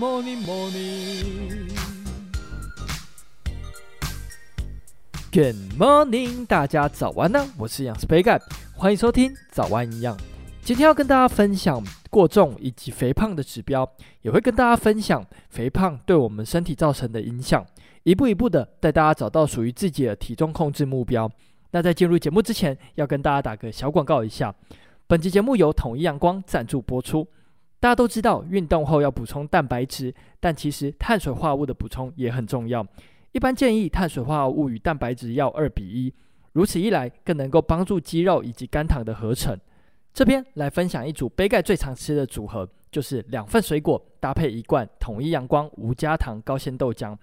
morning, morning. Good morning，大家早安呢！我是营养师杯盖，欢迎收听早安营养。今天要跟大家分享过重以及肥胖的指标，也会跟大家分享肥胖对我们身体造成的影响，一步一步的带大家找到属于自己的体重控制目标。那在进入节目之前，要跟大家打个小广告一下，本期节目由统一阳光赞助播出。大家都知道，运动后要补充蛋白质，但其实碳水化合物的补充也很重要。一般建议碳水化合物与蛋白质要二比一，如此一来更能够帮助肌肉以及肝糖的合成。这边来分享一组杯盖最常吃的组合，就是两份水果搭配一罐统一阳光无加糖高纤豆浆，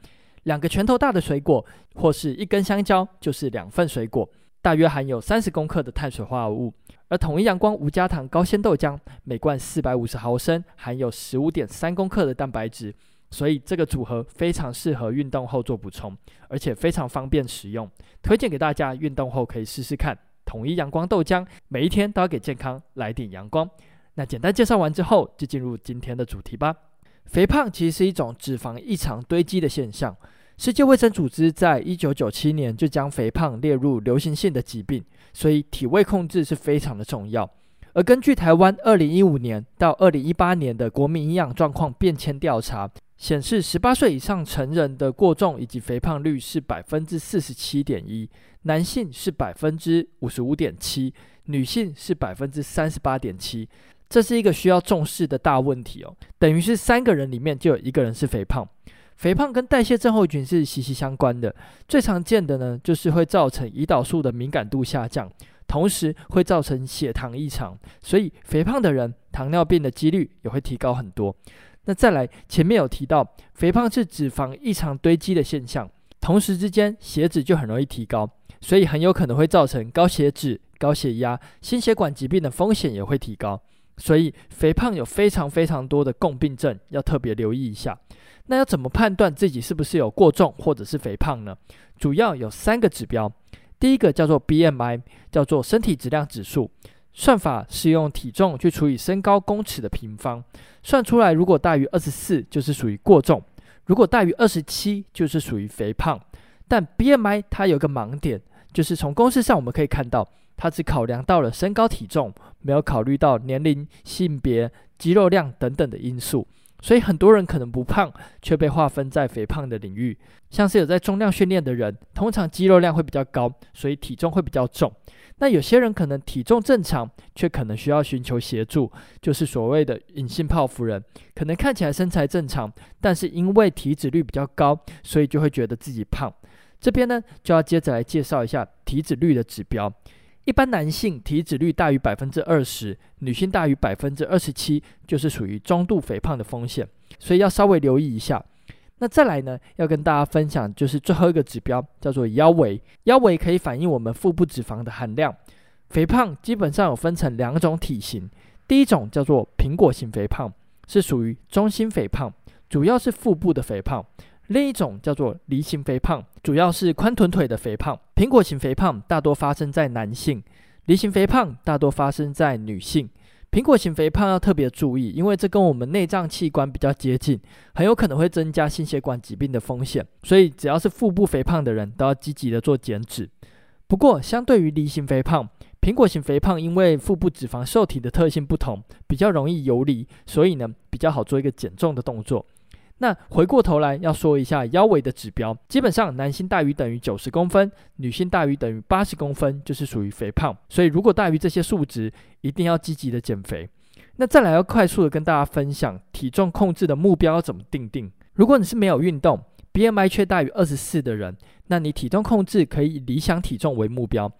两个拳头大的水果或是一根香蕉，就是两份水果，大约含有三十公克的碳水化合物。而统一阳光无加糖高纤豆浆每罐四百五十毫升，含有十五点三公克的蛋白质，所以这个组合非常适合运动后做补充，而且非常方便使用，推荐给大家运动后可以试试看。统一阳光豆浆，每一天都要给健康来点阳光。那简单介绍完之后，就进入今天的主题吧。肥胖其实是一种脂肪异常堆积的现象。世界卫生组织在一九九七年就将肥胖列入流行性的疾病，所以体位控制是非常的重要。而根据台湾二零一五年到二零一八年的国民营养状况变迁调查显示，十八岁以上成人的过重以及肥胖率是百分之四十七点一，男性是百分之五十五点七，女性是百分之三十八点七。这是一个需要重视的大问题哦，等于是三个人里面就有一个人是肥胖。肥胖跟代谢症候群是息息相关的，最常见的呢，就是会造成胰岛素的敏感度下降，同时会造成血糖异常，所以肥胖的人糖尿病的几率也会提高很多。那再来，前面有提到，肥胖是脂肪异常堆积的现象，同时之间血脂就很容易提高，所以很有可能会造成高血脂、高血压、心血管疾病的风险也会提高。所以肥胖有非常非常多的共病症，要特别留意一下。那要怎么判断自己是不是有过重或者是肥胖呢？主要有三个指标。第一个叫做 BMI，叫做身体质量指数，算法是用体重去除以身高公尺的平方，算出来如果大于二十四就是属于过重，如果大于二十七就是属于肥胖。但 BMI 它有个盲点，就是从公式上我们可以看到，他只考量到了身高体重，没有考虑到年龄、性别、肌肉量等等的因素。所以很多人可能不胖，却被划分在肥胖的领域。像是有在重量训练的人，通常肌肉量会比较高，所以体重会比较重。那有些人可能体重正常，却可能需要寻求协助，就是所谓的隐性泡芙人，可能看起来身材正常，但是因为体脂率比较高，所以就会觉得自己胖。这边呢，就要接着来介绍一下体脂率的指标。一般男性体脂率大于百分之二十，女性大于百分之二十七，就是属于中度肥胖的风险，所以要稍微留意一下。那再来呢，要跟大家分享就是最后一个指标，叫做腰围。腰围可以反映我们腹部脂肪的含量。肥胖基本上有分成两种体型，第一种叫做苹果型肥胖，是属于中心肥胖，主要是腹部的肥胖。另一种叫做梨形肥胖，主要是宽臀腿的肥胖。苹果型肥胖大多发生在男性，梨形肥胖大多发生在女性。苹果型肥胖要特别注意，因为这跟我们内脏器官比较接近，很有可能会增加心血管疾病的风险。所以只要是腹部肥胖的人都要积极的做减脂。不过，相对于梨形肥胖，苹果型肥胖因为腹部脂肪受体的特性不同，比较容易游离，所以呢比较好做一个减重的动作。那回过头来要说一下腰围的指标，基本上男性大于等于九十公分，女性大于等于八十公分，就是属于肥胖。所以如果大于这些数值，一定要积极的减肥。那再来要快速的跟大家分享体重控制的目标要怎么定定。如果你是没有运动，BMI 却大于二十四的人，那你体重控制可以以理想体重为目标。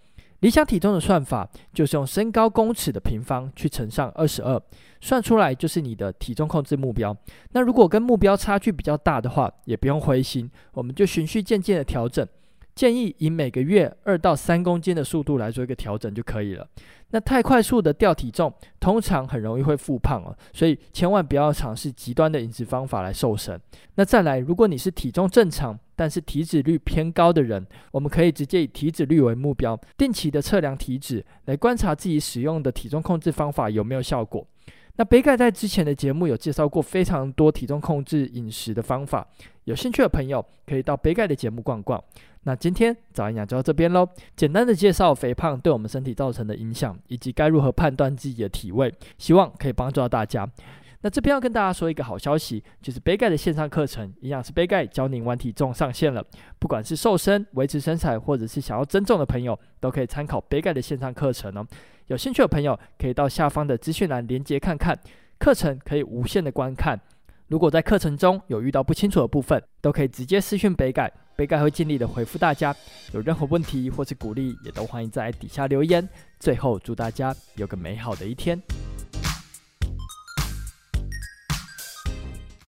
理想体重的算法就是用身高公尺的平方去乘上二十二，算出来就是你的体重控制目标。那如果跟目标差距比较大的话，也不用灰心，我们就循序渐进的调整。建议以每个月二到三公斤的速度来做一个调整就可以了。那太快速的掉体重，通常很容易会复胖哦，所以千万不要尝试极端的饮食方法来瘦身。那再来，如果你是体重正常，但是体脂率偏高的人，我们可以直接以体脂率为目标，定期的测量体脂，来观察自己使用的体重控制方法有没有效果。那杯盖在之前的节目有介绍过非常多体重控制饮食的方法，有兴趣的朋友可以到杯盖的节目逛逛。那今天早安营养就到这边喽，简单的介绍肥胖对我们身体造成的影响，以及该如何判断自己的体位，希望可以帮助到大家。那这边要跟大家说一个好消息，就是杯盖的线上课程营养师杯盖教您玩体重上线了。不管是瘦身、维持身材，或者是想要增重的朋友，都可以参考杯盖的线上课程哦。有兴趣的朋友可以到下方的资讯栏连接看看，课程可以无限的观看。如果在课程中有遇到不清楚的部分，都可以直接私讯杯盖，杯盖会尽力的回复大家。有任何问题或是鼓励，也都欢迎在底下留言。最后祝大家有个美好的一天。